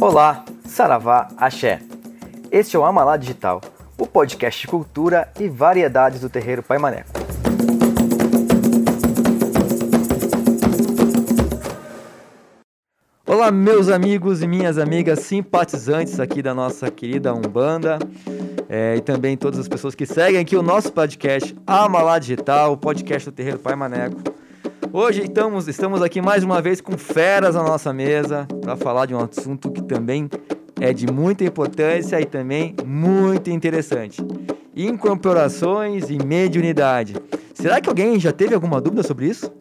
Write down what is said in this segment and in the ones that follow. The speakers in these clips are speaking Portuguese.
Olá, Saravá, Axé. Este é o Amalá Digital, o podcast de cultura e variedades do terreiro Pai Maneco. Olá, meus amigos e minhas amigas simpatizantes aqui da nossa querida Umbanda é, e também todas as pessoas que seguem aqui o nosso podcast Amalá Digital, o podcast do terreiro Pai Maneco. Hoje estamos, estamos aqui mais uma vez com feras na nossa mesa para falar de um assunto que também é de muita importância e também muito interessante. Incorporações e mediunidade. Será que alguém já teve alguma dúvida sobre isso?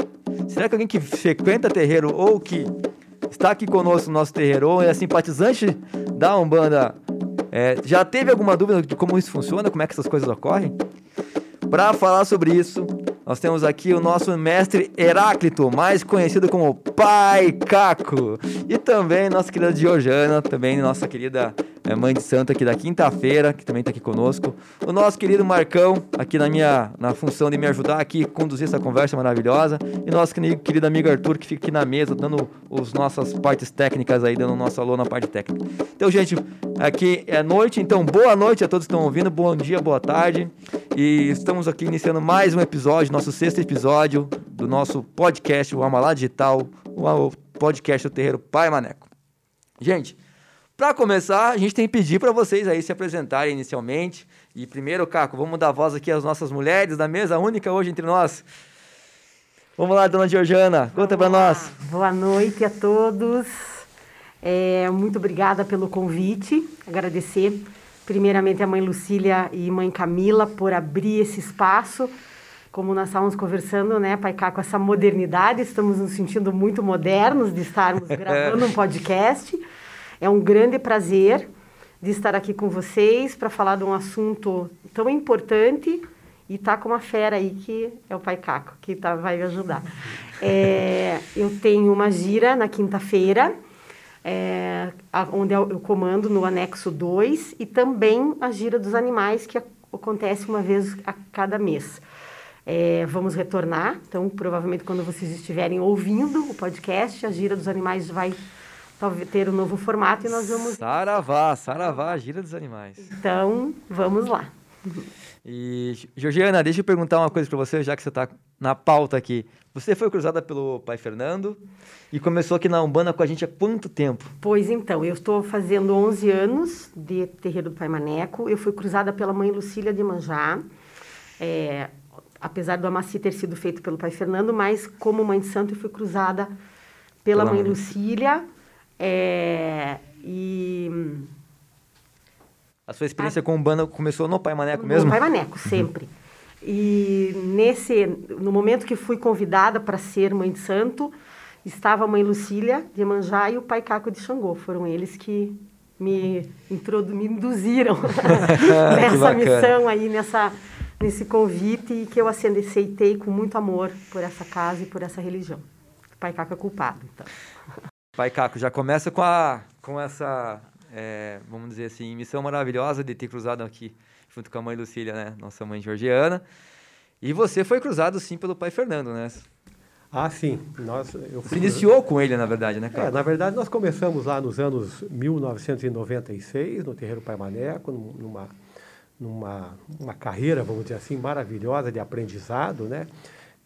Será que alguém que frequenta terreiro ou que está aqui conosco no nosso terreiro ou é simpatizante da Umbanda é, já teve alguma dúvida de como isso funciona, como é que essas coisas ocorrem? Para falar sobre isso, nós temos aqui o nosso mestre Heráclito, mais conhecido como Pai Caco. E também nossa querida Georgiana, também nossa querida é, mãe de santo aqui da quinta-feira, que também está aqui conosco. O nosso querido Marcão, aqui na minha na função de me ajudar aqui, conduzir essa conversa maravilhosa. E nosso querido amigo Arthur, que fica aqui na mesa, dando as nossas partes técnicas aí, dando o nosso alô na parte técnica. Então, gente, aqui é noite, então boa noite a todos que estão ouvindo, bom dia, boa tarde. E estamos aqui iniciando mais um episódio, nosso sexto episódio do nosso podcast, o Amalá Digital, o podcast do Terreiro Pai Maneco. Gente, para começar, a gente tem que pedir para vocês aí se apresentarem inicialmente. E primeiro, Caco, vamos dar voz aqui às nossas mulheres da mesa única hoje entre nós. Vamos lá, dona Georgiana, conta para nós. Boa noite a todos. É, muito obrigada pelo convite. Agradecer primeiramente a mãe Lucília e mãe Camila por abrir esse espaço. Como nós estávamos conversando, né, Pai Cá, com essa modernidade, estamos nos sentindo muito modernos de estarmos gravando um podcast. É um grande prazer de estar aqui com vocês para falar de um assunto tão importante e tá com uma fera aí que é o Pai Caco, que tá, vai me ajudar. É, eu tenho uma gira na quinta-feira, é, onde eu comando no anexo 2 e também a gira dos animais que acontece uma vez a cada mês. É, vamos retornar, então provavelmente quando vocês estiverem ouvindo o podcast, a gira dos animais vai ter um novo formato e nós vamos. Saravá, Saravá, gira dos animais. Então, vamos lá. E, Georgiana, deixa eu perguntar uma coisa para você, já que você está na pauta aqui. Você foi cruzada pelo pai Fernando e começou aqui na Umbanda com a gente há quanto tempo? Pois então, eu estou fazendo 11 anos de terreiro do Pai Maneco. Eu fui cruzada pela mãe Lucília de Manjá. É, apesar do Amaci ter sido feito pelo pai Fernando, mas como mãe de santo eu fui cruzada pela, pela mãe, mãe Lucília. É, e a sua experiência a... com Umbanda começou no Pai Maneco mesmo? No Pai Maneco, sempre. E nesse, no momento que fui convidada para ser mãe de santo, estava a mãe Lucília de Manjá e o pai Caco de Xangô. Foram eles que me, introdu, me induziram nessa missão aí, nessa, nesse convite e que eu aceitei com muito amor por essa casa e por essa religião. O pai Caco é culpado, então. Pai Caco, já começa com, a, com essa, é, vamos dizer assim, missão maravilhosa de ter cruzado aqui junto com a mãe Lucília, né? Nossa mãe Georgiana. E você foi cruzado, sim, pelo pai Fernando, né? Ah, sim. Nós, eu Você iniciou com ele, na verdade, né, cara? É, na verdade, nós começamos lá nos anos 1996, no Terreiro Pai Maneco, numa, numa uma carreira, vamos dizer assim, maravilhosa de aprendizado, né?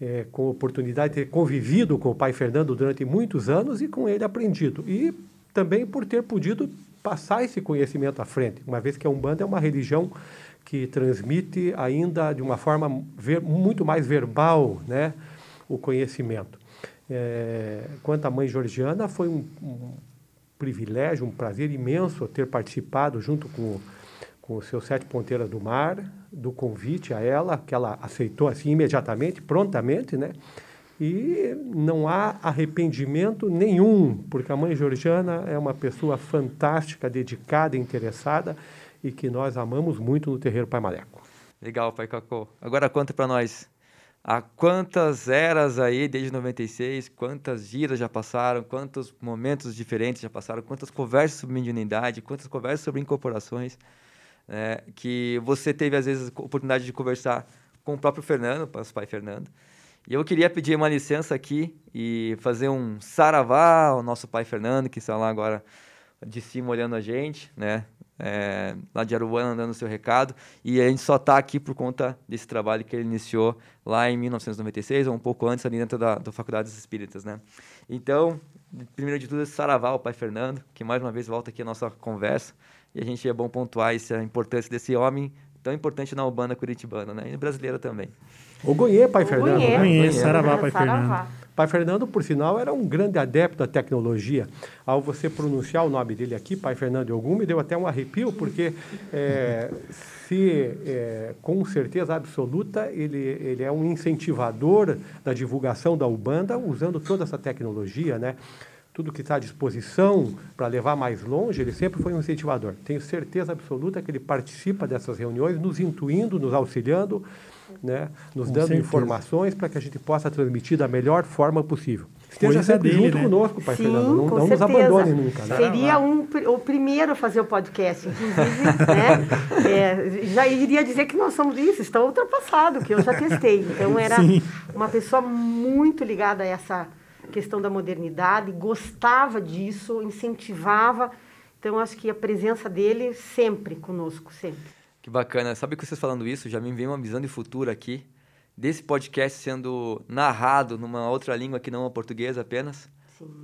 É, com a oportunidade de ter convivido com o pai Fernando durante muitos anos e com ele aprendido. E também por ter podido passar esse conhecimento à frente, uma vez que a Umbanda é uma religião que transmite ainda de uma forma ver, muito mais verbal né, o conhecimento. É, quanto à mãe Georgiana, foi um, um, privilégio, um prazer imenso ter participado junto com, com o seu Sete Ponteiras do Mar, do convite a ela, que ela aceitou assim imediatamente, prontamente, né? E não há arrependimento nenhum, porque a mãe Georgiana é uma pessoa fantástica, dedicada, interessada e que nós amamos muito no terreiro Pai Maleco. Legal, Pai Cacô. Agora conta para nós, há quantas eras aí, desde 96, quantas giras já passaram, quantos momentos diferentes já passaram, quantas conversas sobre mediunidade, quantas conversas sobre incorporações, né, que você teve, às vezes, a oportunidade de conversar com o próprio Fernando, o pai Fernando. E eu queria pedir uma licença aqui e fazer um saravá ao nosso pai Fernando, que está lá agora de cima olhando a gente, né? É, lá de Aruana dando seu recado. E a gente só está aqui por conta desse trabalho que ele iniciou lá em 1996, ou um pouco antes, ali dentro da, da Faculdade dos Espíritas, né? Então, primeiro de tudo, Saravá, o pai Fernando, que mais uma vez volta aqui a nossa conversa. E a gente é bom pontuar essa importância desse homem tão importante na Ubanda Curitibana, né? E brasileira também. O Gonhê, pai Fernando. Gonhê, né? Saravá, pai Fernando. Pai Fernando, por sinal, era um grande adepto da tecnologia. Ao você pronunciar o nome dele aqui, Pai Fernando Ogum, me deu até um arrepio, porque é, se, é, com certeza absoluta, ele, ele é um incentivador da divulgação da Ubanda, usando toda essa tecnologia, né? Tudo que está à disposição para levar mais longe, ele sempre foi um incentivador. Tenho certeza absoluta que ele participa dessas reuniões, nos intuindo, nos auxiliando, né, nos Com dando certeza. informações para que a gente possa transmitir da melhor forma possível. Esteja Coisa sempre dele, junto né? conosco, Pai Sim, Fernando. Não, não nos abandone nunca. Né? Seria um, o primeiro a fazer o podcast, inclusive. né? É, já iria dizer que nós somos isso, está ultrapassado, que eu já testei. Então, era Sim. uma pessoa muito ligada a essa questão da modernidade, gostava disso, incentivava. Então, acho que a presença dele sempre conosco, sempre. Que bacana. Sabe que vocês falando isso, já me veio uma visão de futuro aqui, desse podcast sendo narrado numa outra língua que não a portuguesa apenas,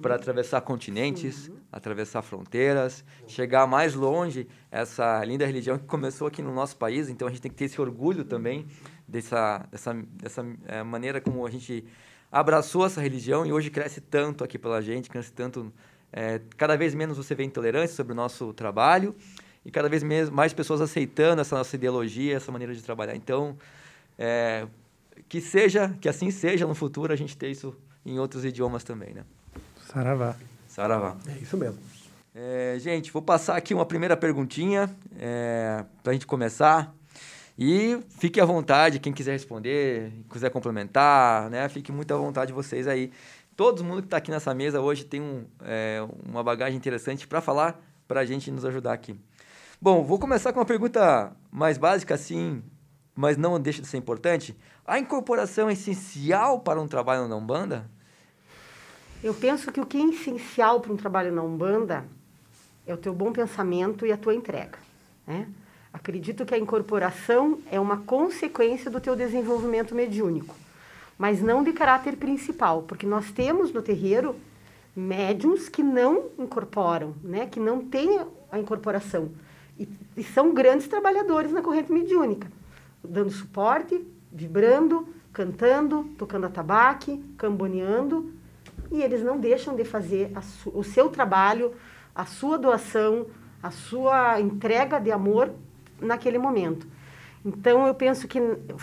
para atravessar continentes, Sim. atravessar fronteiras, chegar mais longe, essa linda religião que começou aqui no nosso país, então a gente tem que ter esse orgulho também dessa, dessa, dessa é, maneira como a gente abraçou essa religião e hoje cresce tanto aqui pela gente, cresce tanto... É, cada vez menos você vê intolerância sobre o nosso trabalho, e cada vez mais pessoas aceitando essa nossa ideologia, essa maneira de trabalhar. Então, é, que seja, que assim seja no futuro, a gente ter isso em outros idiomas também, né? Saravá. Saravá. É isso mesmo. É, gente, vou passar aqui uma primeira perguntinha é, para a gente começar. E fique à vontade, quem quiser responder, quiser complementar, né? Fique muito à vontade vocês aí. Todo mundo que está aqui nessa mesa hoje tem um, é, uma bagagem interessante para falar, para a gente nos ajudar aqui. Bom, vou começar com uma pergunta mais básica, assim, mas não deixa de ser importante. A incorporação é essencial para um trabalho na Umbanda? Eu penso que o que é essencial para um trabalho na Umbanda é o teu bom pensamento e a tua entrega. Né? Acredito que a incorporação é uma consequência do teu desenvolvimento mediúnico, mas não de caráter principal, porque nós temos no terreiro médiums que não incorporam, né? que não têm a incorporação. E, e são grandes trabalhadores na corrente mediúnica, dando suporte, vibrando, cantando, tocando atabaque, camboneando, e eles não deixam de fazer o seu trabalho, a sua doação, a sua entrega de amor naquele momento. Então, eu penso que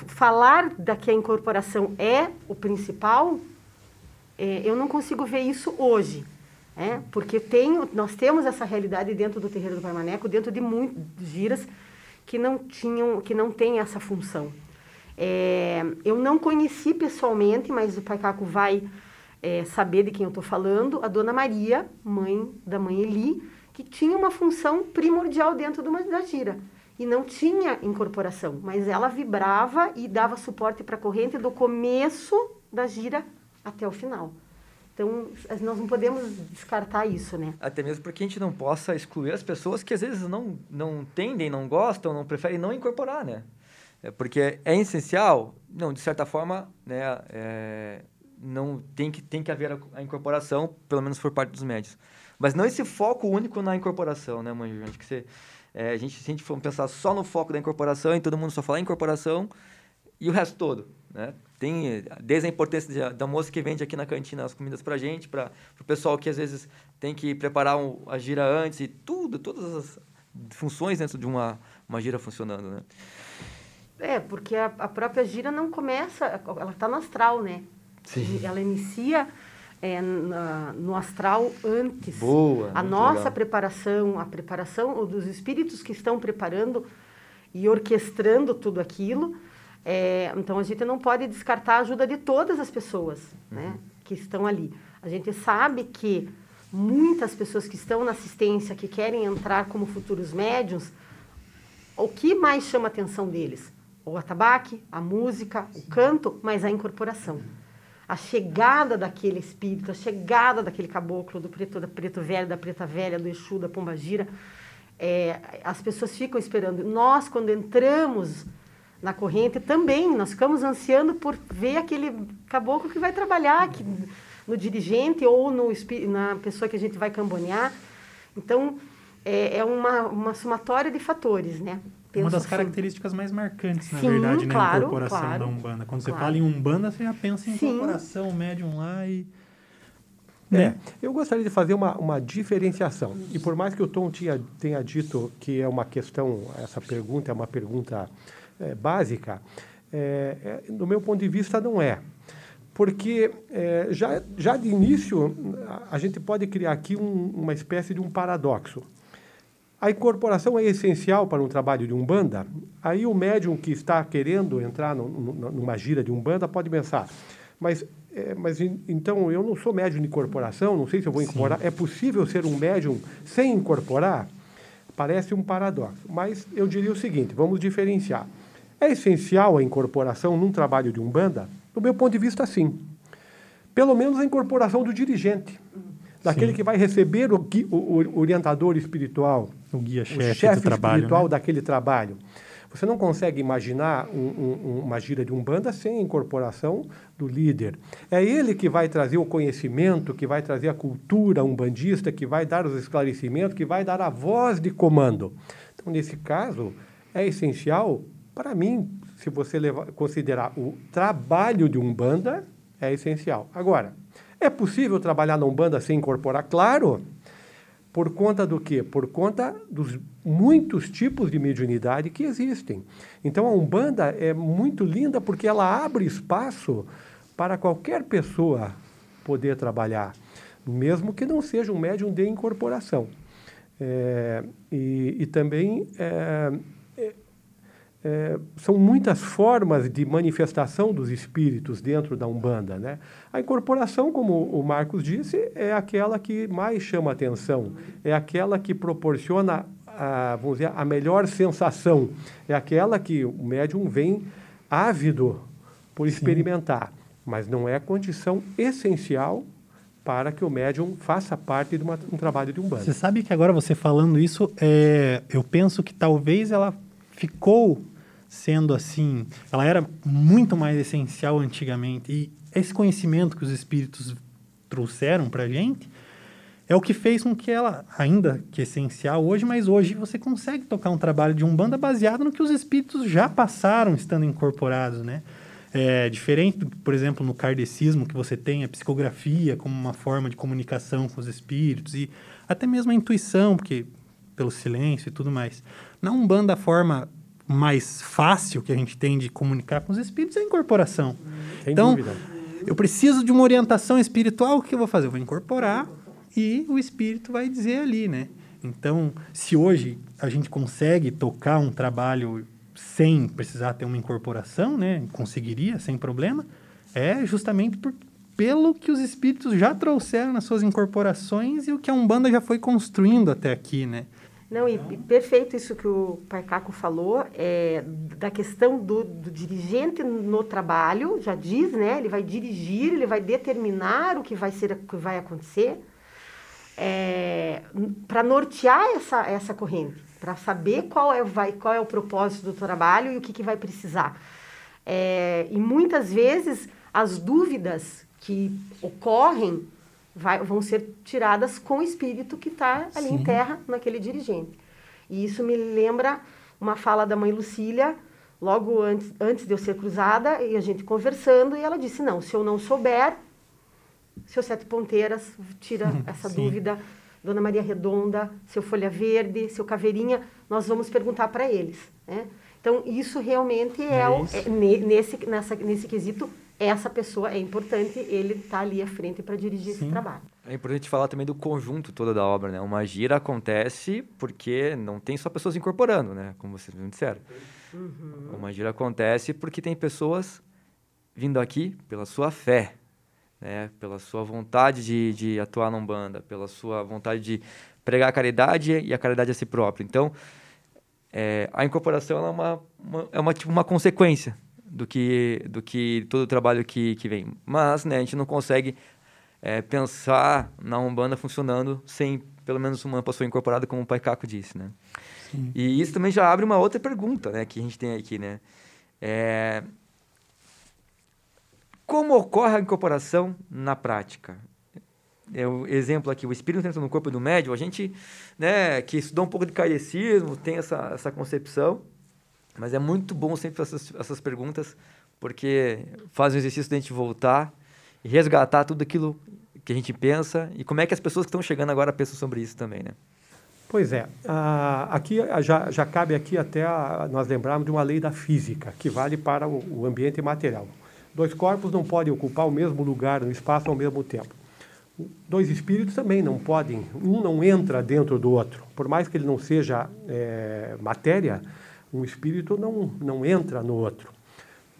falar da que a incorporação é o principal, é, eu não consigo ver isso hoje. É, porque tem, nós temos essa realidade dentro do terreiro do Pai Maneco, dentro de muitos giras que não tinham, que não tem essa função. É, eu não conheci pessoalmente, mas o Pai Caco vai é, saber de quem eu estou falando, a Dona Maria, mãe da mãe Eli, que tinha uma função primordial dentro de uma, da gira e não tinha incorporação, mas ela vibrava e dava suporte para a corrente do começo da gira até o final. Então, nós não podemos descartar isso, né? Até mesmo porque a gente não possa excluir as pessoas que às vezes não, não tendem, não gostam, não preferem não incorporar, né? É porque é essencial, não, de certa forma, né, é, não tem que, tem que haver a, a, incorporação, pelo menos por parte dos médios. Mas não esse foco único na incorporação, né, Manjo? Acho que você, é, a gente, se a gente for pensar só no foco da incorporação e todo mundo só falar incorporação e o resto todo, né? Tem desde a importância da moça que vende aqui na cantina as comidas para gente, para o pessoal que às vezes tem que preparar um, a gira antes e tudo, todas as funções dentro de uma, uma gira funcionando, né? É, porque a, a própria gira não começa, ela está no astral, né? Sim. Ela inicia é, na, no astral antes. Boa. A nossa legal. preparação, a preparação dos espíritos que estão preparando e orquestrando tudo aquilo é, então a gente não pode descartar a ajuda de todas as pessoas uhum. né, que estão ali. A gente sabe que muitas pessoas que estão na assistência, que querem entrar como futuros médiums, o que mais chama a atenção deles? O atabaque, a música, o canto, mas a incorporação. A chegada daquele espírito, a chegada daquele caboclo, do preto, da preto velho, da preta velha, do Exu, da pombagira, é, as pessoas ficam esperando. Nós, quando entramos na corrente, também nós ficamos ansiando por ver aquele caboclo que vai trabalhar no dirigente ou no, na pessoa que a gente vai cambonear. Então, é, é uma, uma somatória de fatores, né? Penso uma das assim. características mais marcantes, na Sim, verdade, na claro, incorporação claro, da Umbanda. Quando claro. você fala em Umbanda, você já pensa em Sim. incorporação, médium lá e... É, né? eu gostaria de fazer uma, uma diferenciação. E por mais que o Tom tinha, tenha dito que é uma questão, essa pergunta é uma pergunta é, básica, é, é, do meu ponto de vista, não é. Porque é, já, já de início, a gente pode criar aqui um, uma espécie de um paradoxo. A incorporação é essencial para um trabalho de umbanda. Aí o médium que está querendo entrar no, no, numa gira de umbanda pode pensar, mas, é, mas então eu não sou médium de incorporação, não sei se eu vou incorporar. Sim. É possível ser um médium sem incorporar? Parece um paradoxo, mas eu diria o seguinte: vamos diferenciar. É essencial a incorporação num trabalho de umbanda? Do meu ponto de vista, sim. Pelo menos a incorporação do dirigente, daquele Sim. que vai receber o, o, orientador espiritual, o guia-chefe o chefe espiritual né? daquele trabalho. Você não consegue imaginar um, um, uma gira de umbanda sem a incorporação do líder. É ele que vai trazer o conhecimento, que vai trazer a cultura umbandista, que vai dar os esclarecimentos, que vai dar a voz de comando. Então, nesse caso, é essencial, para mim, se você levar, considerar o trabalho de umbanda, é essencial. Agora, é possível trabalhar na umbanda sem incorporar? Claro! Por conta do quê? Por conta dos muitos tipos de mediunidade que existem. Então a Umbanda é muito linda porque ela abre espaço para qualquer pessoa poder trabalhar, mesmo que não seja um médium de incorporação. É, e, e, também é, é, são muitas formas de manifestação dos espíritos dentro da Umbanda. Né? A incorporação, como o Marcos disse, é aquela que mais chama atenção, é aquela que proporciona a, vamos dizer, a melhor sensação, é aquela que o médium vem ávido por experimentar, Sim. mas não é condição essencial para que o médium faça parte de uma, um trabalho de umbanda. Você sabe que agora você falando isso, é, eu penso que talvez ela ficou sendo assim, ela era muito mais essencial antigamente. E esse conhecimento que os espíritos trouxeram para a gente é o que fez com que ela, ainda que essencial hoje, mas hoje você consegue tocar um trabalho de umbanda baseado no que os espíritos já passaram estando incorporados, né? É, diferente, por exemplo, no kardecismo, que você tem a psicografia como uma forma de comunicação com os espíritos e até mesmo a intuição, porque pelo silêncio e tudo mais. Na Umbanda, a forma mais fácil que a gente tem de comunicar com os espíritos é a incorporação. Sem então, dúvida. eu preciso de uma orientação espiritual, o que eu vou fazer? Eu vou incorporar e o espírito vai dizer ali, né? Então, se hoje a gente consegue tocar um trabalho sem precisar ter uma incorporação, né? Conseguiria sem problema, é justamente por, pelo que os espíritos já trouxeram nas suas incorporações e o que a Umbanda já foi construindo até aqui, né? Não, e, e perfeito isso que o Caco falou, é, da questão do, do, dirigente no trabalho, já diz, né? Ele vai dirigir, ele vai determinar o que vai ser, o que vai acontecer, é, para nortear essa, essa corrente, para saber qual é, vai, qual é o propósito do trabalho e o que, que vai precisar. É, e muitas vezes as dúvidas que ocorrem vai, vão ser tiradas com o espírito que está ali Sim. em terra, naquele dirigente. E isso me lembra uma fala da mãe Lucília, logo antes, antes de eu ser cruzada, e a gente conversando, e ela disse: Não, se eu não souber, seu Sete Ponteiras, tira essa Sim. dúvida. Dona Maria Redonda, seu Folha Verde, seu Caveirinha, nós vamos perguntar para eles. Né? Então, isso realmente é, é, o, é nesse, nessa, nesse quesito essa pessoa é importante, ele está ali à frente para dirigir Sim. esse trabalho. É importante falar também do conjunto todo da obra, né? Uma gira acontece porque não tem só pessoas incorporando, né? Como vocês me disseram. Uhum. Uma gira acontece porque tem pessoas vindo aqui pela sua fé, né? Pela sua vontade de, de atuar na Umbanda, pela sua vontade de pregar a caridade e a caridade a si próprio. Então, é, a incorporação é uma, uma, é uma, tipo, uma consequência do que, do que todo o trabalho que, que vem. Mas né, a gente não consegue é, pensar na Umbanda funcionando sem pelo menos uma pessoa incorporada, como o Pai Caco disse, né? Sim. E isso também já abre uma outra pergunta, né, que a gente tem aqui, né? É... Como ocorre a incorporação na prática? É o exemplo aqui, o espírito entra no corpo do médium, a gente, né, que estudou um pouco de kardecismo, tem essa, essa concepção, mas é muito bom sempre essas, essas perguntas, porque faz o exercício de a gente voltar e resgatar tudo aquilo que a gente pensa e como é que as pessoas que estão chegando agora pensam sobre isso também, né? Pois é, uh, aqui já, já cabe aqui até a, nós lembrarmos de uma lei da física que vale para o, o ambiente material. Dois corpos não podem ocupar o mesmo lugar no espaço ao mesmo tempo. Dois espíritos também não podem, um não entra dentro do outro. Por mais que ele não seja é, matéria, um espírito não, não entra no outro.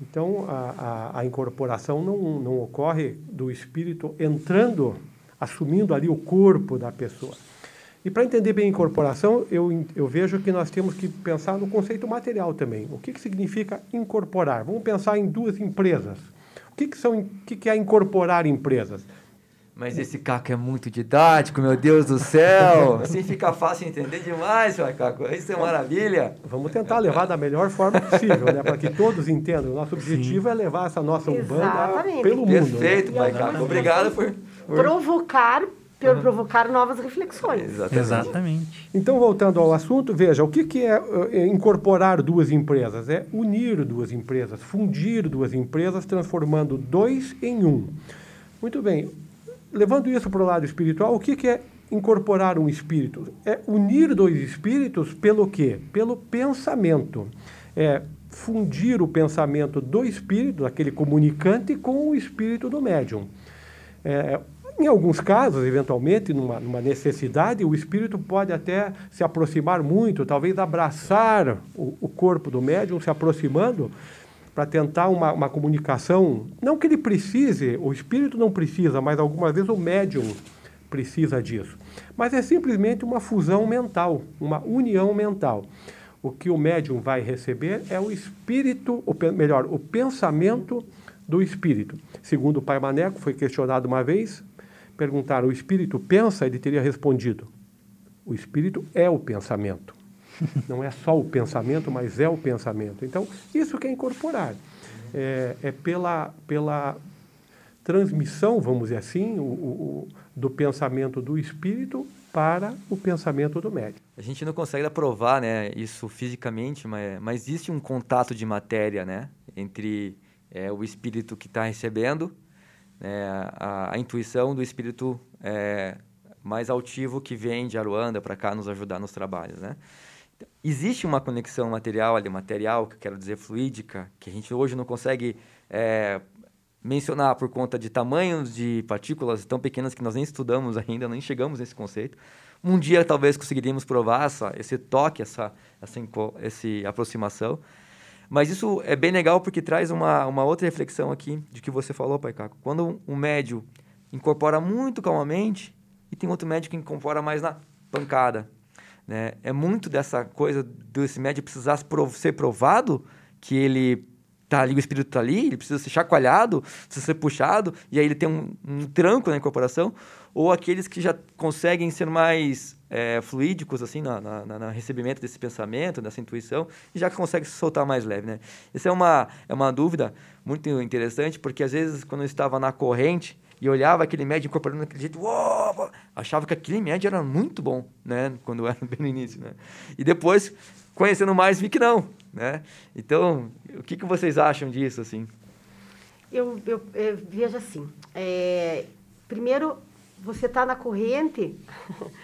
Então, a, a, a, incorporação não, não ocorre do espírito entrando, assumindo ali o corpo da pessoa. E para entender bem incorporação, eu, eu vejo que nós temos que pensar no conceito material também. O que, que significa incorporar? Vamos pensar em duas empresas. O que, que, são, o que, que é incorporar empresas? Mas esse Caco é muito didático, meu Deus do céu. Assim fica fácil entender demais, Caco. Isso é maravilha. Vamos tentar levar da melhor forma possível, né? Para que todos entendam. O nosso objetivo Sim. é levar essa nossa Umbanda pelo mundo. Né? Perfeito, né? pai Caco. Obrigado por, por... Provocar por provocar novas reflexões. Exatamente. Exatamente. Então, voltando ao assunto, veja, o que, que é, é, incorporar duas empresas? É unir duas empresas, fundir duas empresas, transformando dois em um. Muito bem, levando isso para o lado espiritual, o que, que é incorporar um espírito? É unir dois espíritos pelo quê? Pelo pensamento. É fundir o pensamento do espírito, aquele comunicante, com o espírito do médium. É, em alguns casos, eventualmente, numa, numa, necessidade, o espírito pode até se aproximar muito, talvez abraçar o, o corpo do médium, se aproximando, para tentar uma, uma comunicação. Não que ele precise, o espírito não precisa, mas algumas vezes o médium precisa disso. Mas é simplesmente uma fusão mental, uma união mental. O que o médium vai receber é o espírito, ou melhor, o pensamento do espírito. Segundo o pai Maneco, foi questionado uma vez, perguntaram: o espírito pensa? Ele teria respondido: o espírito é o pensamento. Não é só o pensamento, mas é o pensamento. Então, isso que é incorporar. É, é pela, pela transmissão, vamos dizer assim, o, o, do pensamento do espírito para o pensamento do médium. A gente não consegue provar né, isso fisicamente, mas, mas existe um contato de matéria né, entre é, o espírito que está recebendo, né, a, a, intuição do espírito é, mais altivo que vem de Aruanda para cá nos ajudar nos trabalhos. Né? Existe uma conexão material ali, material, que eu quero dizer fluídica, que a gente hoje não consegue é, mencionar por conta de tamanhos de partículas tão pequenas que nós nem estudamos ainda, nem chegamos nesse conceito. Um dia talvez conseguiríamos provar essa, esse toque, essa, essa, essa aproximação. Mas isso é bem legal porque traz uma, uma outra reflexão aqui de que você falou, Pai Caco. Quando um médio incorpora muito calmamente e tem outro médio que incorpora mais na pancada. Né? É muito dessa coisa desse médium precisar ser provado que ele tá ali, o espírito está ali, ele precisa ser chacoalhado, precisa ser puxado, e aí ele tem um, um tranco na incorporação, ou aqueles que já conseguem ser mais é, fluídicos, assim, na, recebimento desse pensamento, dessa intuição, e já conseguem se soltar mais leve, né? Essa é uma, é uma dúvida muito interessante, porque às vezes, quando eu estava na corrente, e olhava aquele médio incorporando daquele jeito, uou, achava que aquele médio era muito bom, né? Quando era bem no início, né? E depois, conhecendo mais, vi que não, né? Então, o que, que vocês acham disso, assim? Eu, eu, eu vejo assim, é, primeiro, você está na corrente...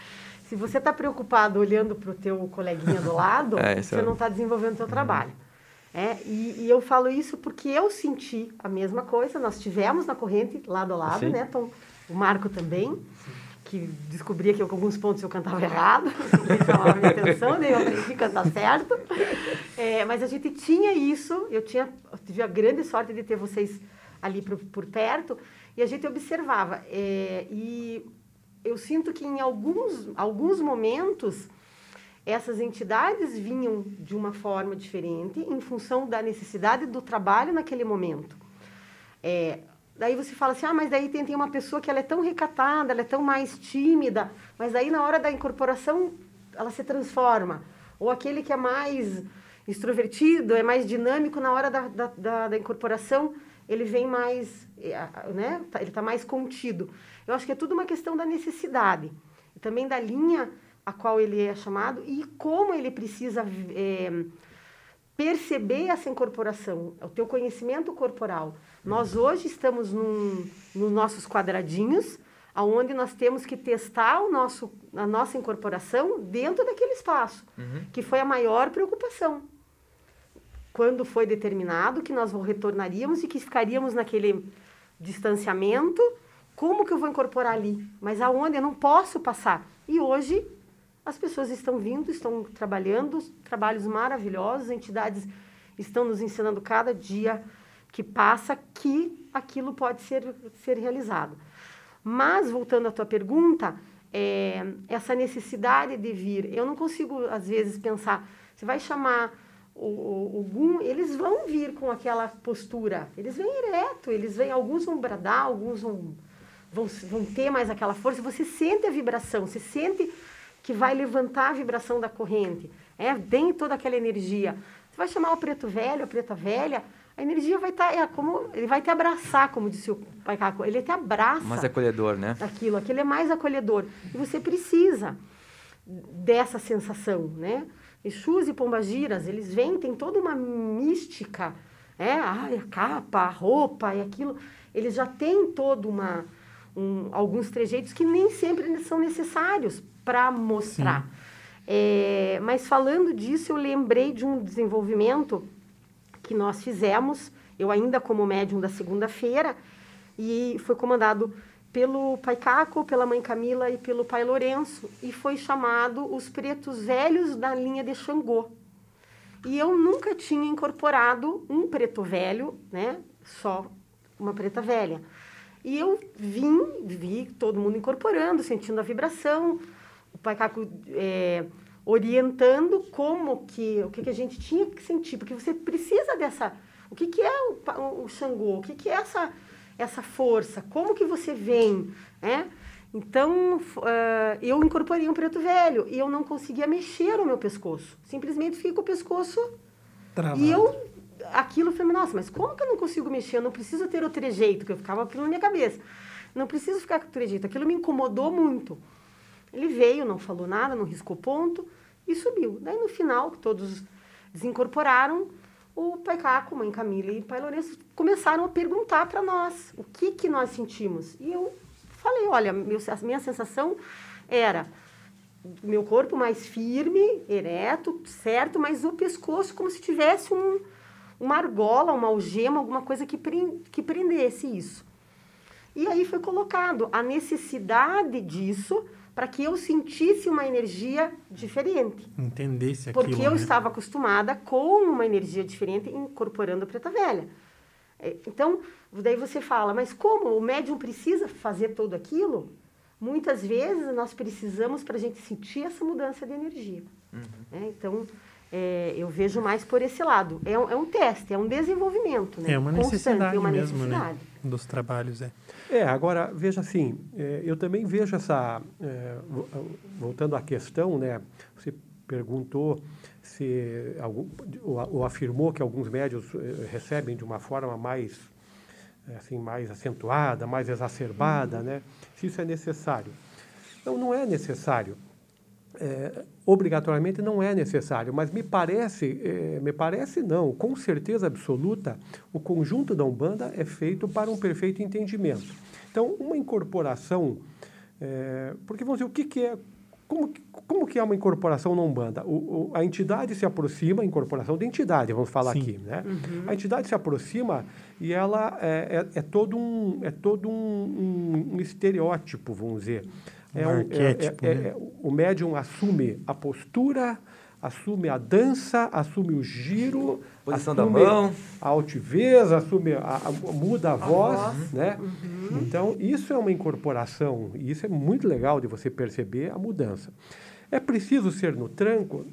Se você está preocupado olhando para o teu coleguinha do lado, é, você é... não está desenvolvendo o seu trabalho. É, e, e, eu falo isso porque eu senti a mesma coisa. Nós tivemos na corrente lado a lado, Sim. né? Então, o Marco também, Sim. que descobria que eu, com alguns pontos eu cantava errado, me chamava a minha atenção, daí eu aprendi a cantar certo. É, mas a gente tinha isso, eu, tinha, eu tive a grande sorte de ter vocês ali por, por perto, e a gente observava. É, e eu sinto que em alguns, alguns momentos essas entidades vinham de uma forma diferente em função da necessidade do trabalho naquele momento. É, daí você fala assim, ah, mas daí tem, tem uma pessoa que ela é tão recatada, ela é tão mais tímida, mas daí na hora da incorporação ela se transforma. Ou aquele que é mais extrovertido, é mais dinâmico, na hora da, da, da, da incorporação ele vem mais, é, né, tá, ele está mais contido. Eu acho que é tudo uma questão da necessidade. E também da linha a qual ele é chamado e como ele precisa é, perceber essa incorporação, o teu conhecimento corporal. Nós hoje estamos num, nos nossos quadradinhos, aonde nós temos que testar o nosso, a nossa incorporação dentro daquele espaço, uhum. que foi a maior preocupação. Quando foi determinado que nós retornaríamos e que ficaríamos naquele distanciamento, como que eu vou incorporar ali? Mas aonde eu não posso passar? E hoje as pessoas estão vindo, estão trabalhando, trabalhos maravilhosos, entidades estão nos ensinando cada dia que passa que aquilo pode ser, ser realizado. Mas, voltando à tua pergunta, é, essa necessidade de vir, eu não consigo, às vezes, pensar, você vai chamar o, o, o Gum, eles vão vir com aquela postura, eles vêm ereto, eles vêm, alguns vão bradar, alguns vão, vão, vão ter mais aquela força, você sente a vibração, você sente que vai levantar a vibração da corrente. É, tem toda aquela energia. Você vai chamar o preto velho, a preta velha, a energia vai estar, tá, é, como ele vai te abraçar, como disse o pai Caco, ele te abraça. Mais acolhedor, né? Aquilo, aquilo é mais acolhedor. E você precisa dessa sensação, né? Exus e pombagiras, eles vêm, tem toda uma mística, é, ai, a capa, a roupa e aquilo, eles já têm todo uma um, alguns trejeitos que nem sempre são necessários para mostrar. É, mas falando disso, eu lembrei de um desenvolvimento que nós fizemos, eu ainda como médium da segunda-feira, e foi comandado pelo pai Caco, pela mãe Camila e pelo pai Lourenço, e foi chamado Os Pretos Velhos da linha de Xangô. E eu nunca tinha incorporado um preto velho, né? Só uma preta velha. E eu vim, vi todo mundo incorporando, sentindo a vibração, o Pai Caco é, orientando como que, o que, que a gente tinha que sentir, porque você precisa dessa, o que, que é o, o Xangô, o que, que é essa, essa força, como que você vem, né? Então, uh, eu incorporei um preto velho e eu não conseguia mexer o meu pescoço. Simplesmente fica o pescoço Travado. e eu aquilo, eu falei, nossa, mas como que eu não consigo mexer? Eu não preciso ter o trejeito, que eu ficava aquilo na minha cabeça. Não preciso ficar com o trejeito. Aquilo me incomodou muito. Ele veio, não falou nada, não riscou ponto e subiu. Daí, no final, que todos desincorporaram, o pai Caco, mãe Camila e pai Lourenço começaram a perguntar para nós o que, que nós sentimos. E eu falei, olha, meu, a minha sensação era meu corpo mais firme, ereto, certo, mas o pescoço como se tivesse um, uma argola, uma algema, alguma coisa que, que prendesse isso. E aí foi colocado a necessidade disso para que eu sentisse uma energia diferente. Entendesse aquilo, Porque eu né? estava acostumada com uma energia diferente incorporando a preta velha. É, então, daí você fala, mas como o médium precisa fazer tudo aquilo? Muitas vezes nós precisamos para a gente sentir essa mudança de energia. Uhum. É, então, é, eu vejo mais por esse lado. É um, é um teste, é um desenvolvimento, né? É uma Constante, necessidade uma mesmo, né? necessidade. né? Dos trabalhos, é. É, agora, veja assim, é, eu também vejo essa... É, voltando à questão, né? Você perguntou se... Algum, ou, ou afirmou que alguns médios é, recebem de uma forma mais é, assim mais acentuada, mais exacerbada, uhum. né? Se isso é necessário. Não, não é necessário é, obrigatoriamente não é necessário, mas me parece, é, me parece não, com certeza absoluta, o conjunto da Umbanda é feito para um perfeito entendimento. Então, uma incorporação, é, porque vamos dizer, o que, que é, como, como que é uma incorporação na Umbanda? O, o, a entidade se aproxima, a incorporação de entidade, vamos falar Sim. aqui, né? Uhum. A entidade se aproxima e ela é, é, é todo um, é todo um, um, um estereótipo, vamos dizer. É um, arquétipo, é, é, né? é, o médium assume a postura, assume a dança, assume o giro, posição da mão, a altivez, assume a, a muda a, a voz, voz, né? Uhum. Então isso é uma incorporação e isso é muito legal de você perceber a mudança. É preciso ser no tranco?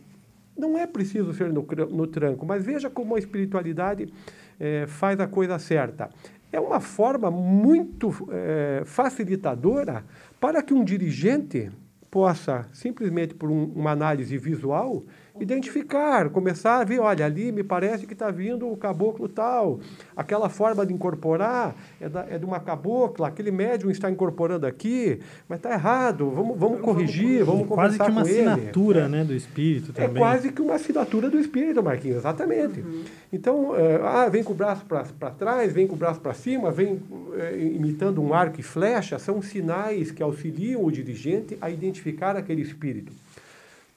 Não é preciso ser no, no tranco, mas veja como a espiritualidade é, faz a coisa certa. É uma forma muito é, facilitadora para que um dirigente possa, simplesmente por um, uma análise visual, identificar, começar a ver, olha, ali me parece que está vindo o caboclo tal, aquela forma de incorporar é, da, é de uma cabocla, aquele médium está incorporando aqui, mas está errado, vamos, vamos corrigir, vamos conversar com ele. Quase que uma assinatura é. né, do espírito também. É quase que uma assinatura do espírito, Marquinhos, exatamente. Uhum. Então, é, ah, vem com o braço para trás, vem com o braço para cima, vem é, imitando um arco e flecha, são sinais que auxiliam o dirigente a identificar aquele espírito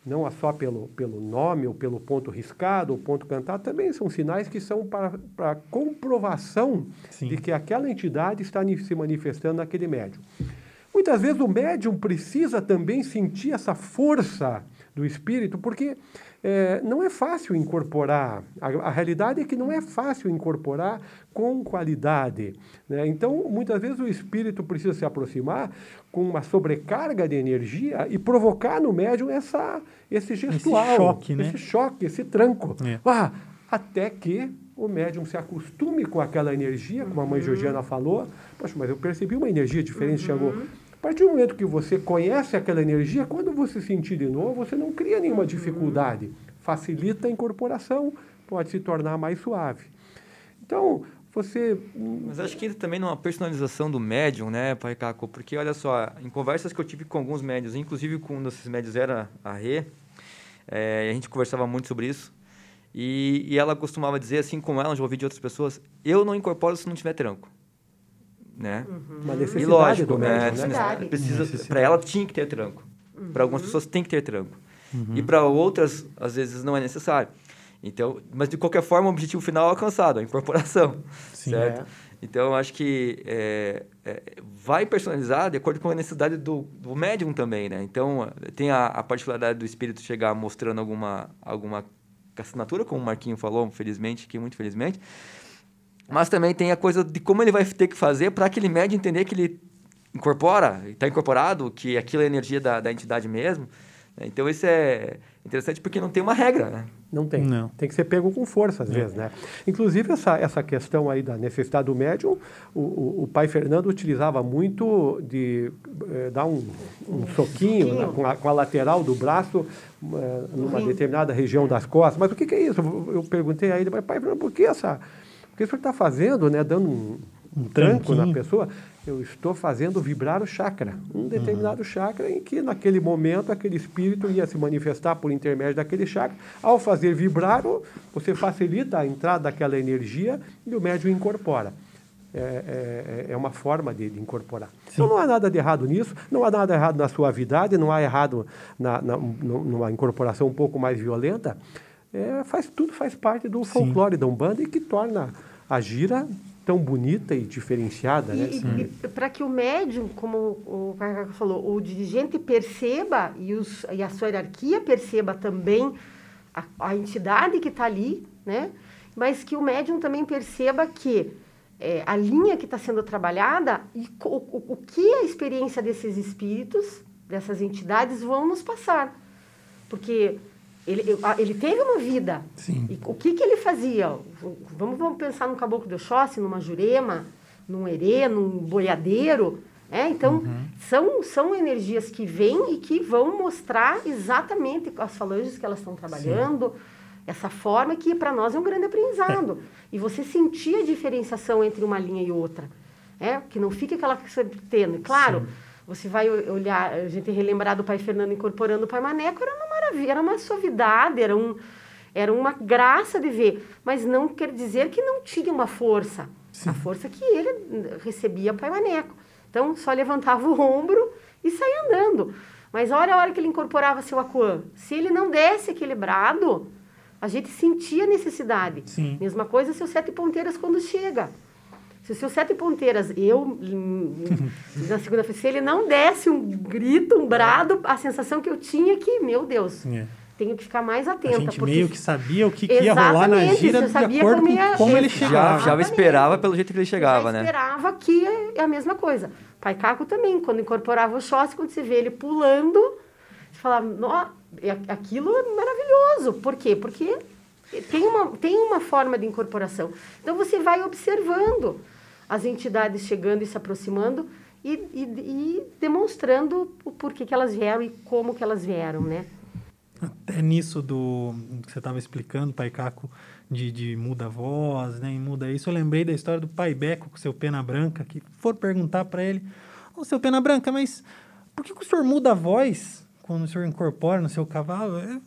não só pelo, pelo nome ou pelo ponto riscado ou ponto cantado, também são sinais que são para, para comprovação Sim. de que aquela entidade está se manifestando naquele médium. Muitas vezes o médium precisa também sentir essa força do espírito, porque é, não é fácil incorporar. A, a, realidade é que não é fácil incorporar com qualidade. Né? Então, muitas vezes o espírito precisa se aproximar com uma sobrecarga de energia e provocar no médium essa, esse gestual, esse choque, né? esse, choque, esse tranco. É. Ah, até que o médium se acostume com aquela energia, como a mãe uhum. Georgiana falou. Poxa, mas eu percebi uma energia diferente, uhum. chegou. A partir do momento que você conhece aquela energia, quando você sentir de novo, você não cria nenhuma dificuldade. Facilita a incorporação, pode se tornar mais suave. Então, você. Mas acho que entra também numa personalização do médium, né, Pai Caco? Porque, olha só, em conversas que eu tive com alguns médios, inclusive com um desses médios era a Rê, é, a gente conversava muito sobre isso. E, e ela costumava dizer, assim como ela, já ouvi de outras pessoas, eu não incorporo se não tiver tranco né? Uhum. Uma necessidade e lógico, do médico, né? Precisa, para ela tinha que ter tranco. Uhum. Para algumas pessoas tem que ter tranco. Uhum. E para outras, às vezes, não é necessário. Então, mas de qualquer forma, o objetivo final é alcançado, a incorporação, Sim, certo? É. Então, acho que é, é, vai personalizar de acordo com a necessidade do, do médium também, né? Então, tem a, a particularidade do espírito chegar mostrando alguma, alguma assinatura, como o Marquinho falou, felizmente, que muito felizmente, mas também tem a coisa de como ele vai ter que fazer para aquele médio entender que ele incorpora, está incorporado, que aquilo é energia da, da entidade mesmo. Né? Então isso é interessante porque não tem uma regra, né? Não tem. Não. Tem que ser pego com força, às vezes, né? Inclusive, essa, essa questão aí da necessidade do médium, o, o, o pai Fernando utilizava muito de eh, dar um, um soquinho né, com, a, com, a, lateral do braço eh, numa Sim. determinada região das costas. Mas o que, que é isso? Eu perguntei a ele, pai Fernando, por que essa que o senhor está fazendo, né, dando um, um tranco na pessoa, eu estou fazendo vibrar o chakra, um determinado uhum. chakra em que naquele momento aquele espírito ia se manifestar por intermédio daquele chakra. Ao fazer vibrar, você facilita a entrada daquela energia e o médium incorpora. É, é, é uma forma de, de incorporar. Sim. Então não há nada de errado nisso, não há nada errado na suavidade, não há errado na, na, numa incorporação um pouco mais violenta. É, faz, tudo faz parte do folclore Sim. da Umbanda e que torna a gira tão bonita e diferenciada, né? e, né? para que o médium, como o Cacaco falou, o dirigente perceba e, os, e, a sua hierarquia perceba também a, a entidade que está ali, né? Mas que o médium também perceba que é, a linha que está sendo trabalhada e o, o, o que a experiência desses espíritos, dessas entidades vão nos passar. Porque ele, ele teve uma vida. Sim. E o que, que ele fazia? Vamos, vamos pensar num caboclo de Oxóssi, numa jurema, num herê, num boiadeiro. É, então, uhum. são, são energias que vêm e que vão mostrar exatamente as falanges que elas estão trabalhando, Sim. essa forma que para nós é um grande aprendizado. É. E você sentir a diferenciação entre uma linha e outra. É, que não fique aquela sempre tendo. Claro, Sim. você vai olhar, a gente relembrar do pai Fernando incorporando o pai Maneco, era uma era uma suavidade, era, um, era uma graça de ver. Mas não quer dizer que não tinha uma força. Sim. A força que ele recebia Pai Maneco. Então, só levantava o ombro e saía andando. Mas olha a hora que ele incorporava seu Aquan. Se ele não desse equilibrado, a gente sentia necessidade. Sim. Mesma coisa se o Sete Ponteiras quando chega. Se o seu Sete Ponteiras, eu, na segunda-feira, se ele não desse um grito, um brado, a sensação que eu tinha é que, meu Deus, é. tenho que ficar mais atenta. A gente porque... meio que sabia o que, que ia rolar na gira de acordo como com como ele chegava. Já, já esperava pelo jeito que ele chegava, já né? esperava que é a mesma coisa. Pai Caco também, quando incorporava o shot, quando você vê ele pulando, Você fala, aquilo é maravilhoso. Por quê? Porque tem uma, tem uma forma de incorporação. Então você vai observando as entidades chegando e se aproximando e, e, e demonstrando o porquê que elas vieram e como que elas vieram, né? Até nisso do que você estava explicando, Pai Caco, de, de muda a voz, né, e muda isso, eu lembrei da história do Pai Beco com seu pena branca, que for perguntar para ele, oh, seu pena branca, mas por que, que o senhor muda a voz quando o senhor incorpora no seu cavalo?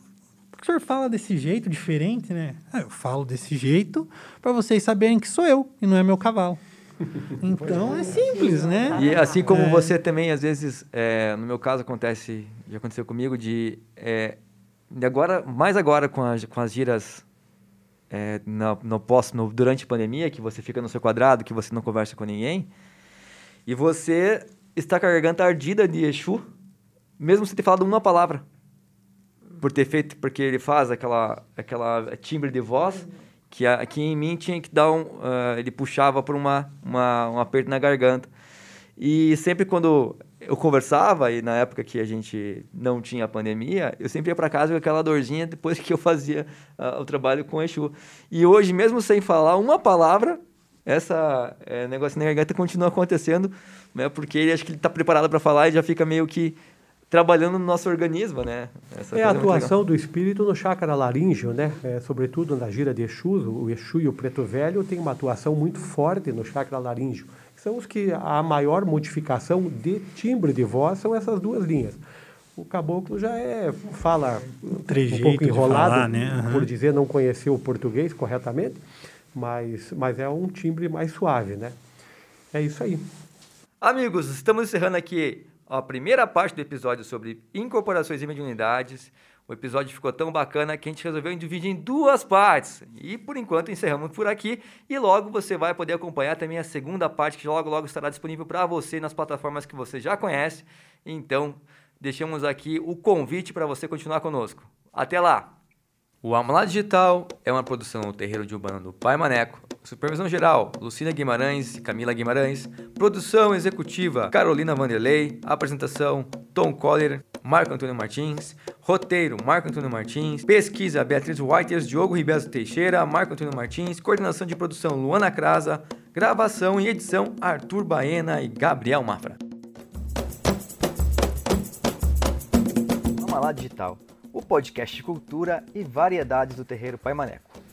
O senhor fala desse jeito diferente, né? Ah, eu falo desse jeito para vocês saberem que sou eu e não é meu cavalo. Então é simples, né? E assim como é. você também, às vezes, é, no meu caso acontece, já aconteceu comigo, de, é, agora, mais agora com, a, com as giras é, no, no, pós, no, durante a pandemia, que você fica no seu quadrado, que você não conversa com ninguém, e você está com a garganta ardida de Exu, mesmo sem ter falado uma palavra. Por ter feito, porque ele faz aquela, aquela timbre de voz que aqui em mim tinha que dar um. Uh, ele puxava por uma, uma, um aperto na garganta. E sempre quando eu conversava, e na época que a gente não tinha pandemia, eu sempre ia para casa com aquela dorzinha depois que eu fazia uh, o trabalho com o Exu. E hoje, mesmo sem falar uma palavra, essa é, negócio na garganta continua acontecendo, né, porque ele acho que ele está preparado para falar e já fica meio que trabalhando no nosso organismo, né? Essa é a atuação do espírito no chakra laríngeo, né? É, sobretudo na gira de Exu, o Exu e o Preto Velho tem uma atuação muito forte no chakra laríngeo. São os que a maior modificação de timbre de voz são essas duas linhas. O caboclo já é fala um pouco enrolado, falar, né? uhum. por dizer não conhecer o português corretamente, mas, mas é um timbre mais suave, né? É isso aí. Amigos, estamos encerrando aqui a primeira parte do episódio sobre incorporações e mediunidades. O episódio ficou tão bacana que a gente resolveu dividir em duas partes. E por enquanto encerramos por aqui. E logo você vai poder acompanhar também a segunda parte, que logo logo estará disponível para você nas plataformas que você já conhece. Então, deixamos aqui o convite para você continuar conosco. Até lá! O Alma Digital é uma produção do Terreiro de Urbano do Pai Maneco. Supervisão geral, Lucina Guimarães e Camila Guimarães. Produção executiva, Carolina Vanderlei. Apresentação, Tom Coller, Marco Antônio Martins. Roteiro, Marco Antônio Martins. Pesquisa, Beatriz Whiters, Diogo Ribeiro Teixeira, Marco Antônio Martins. Coordenação de produção, Luana Crasa. Gravação e edição, Arthur Baena e Gabriel Mafra. Alma Digital o podcast cultura e variedades do terreiro Pai Maneco.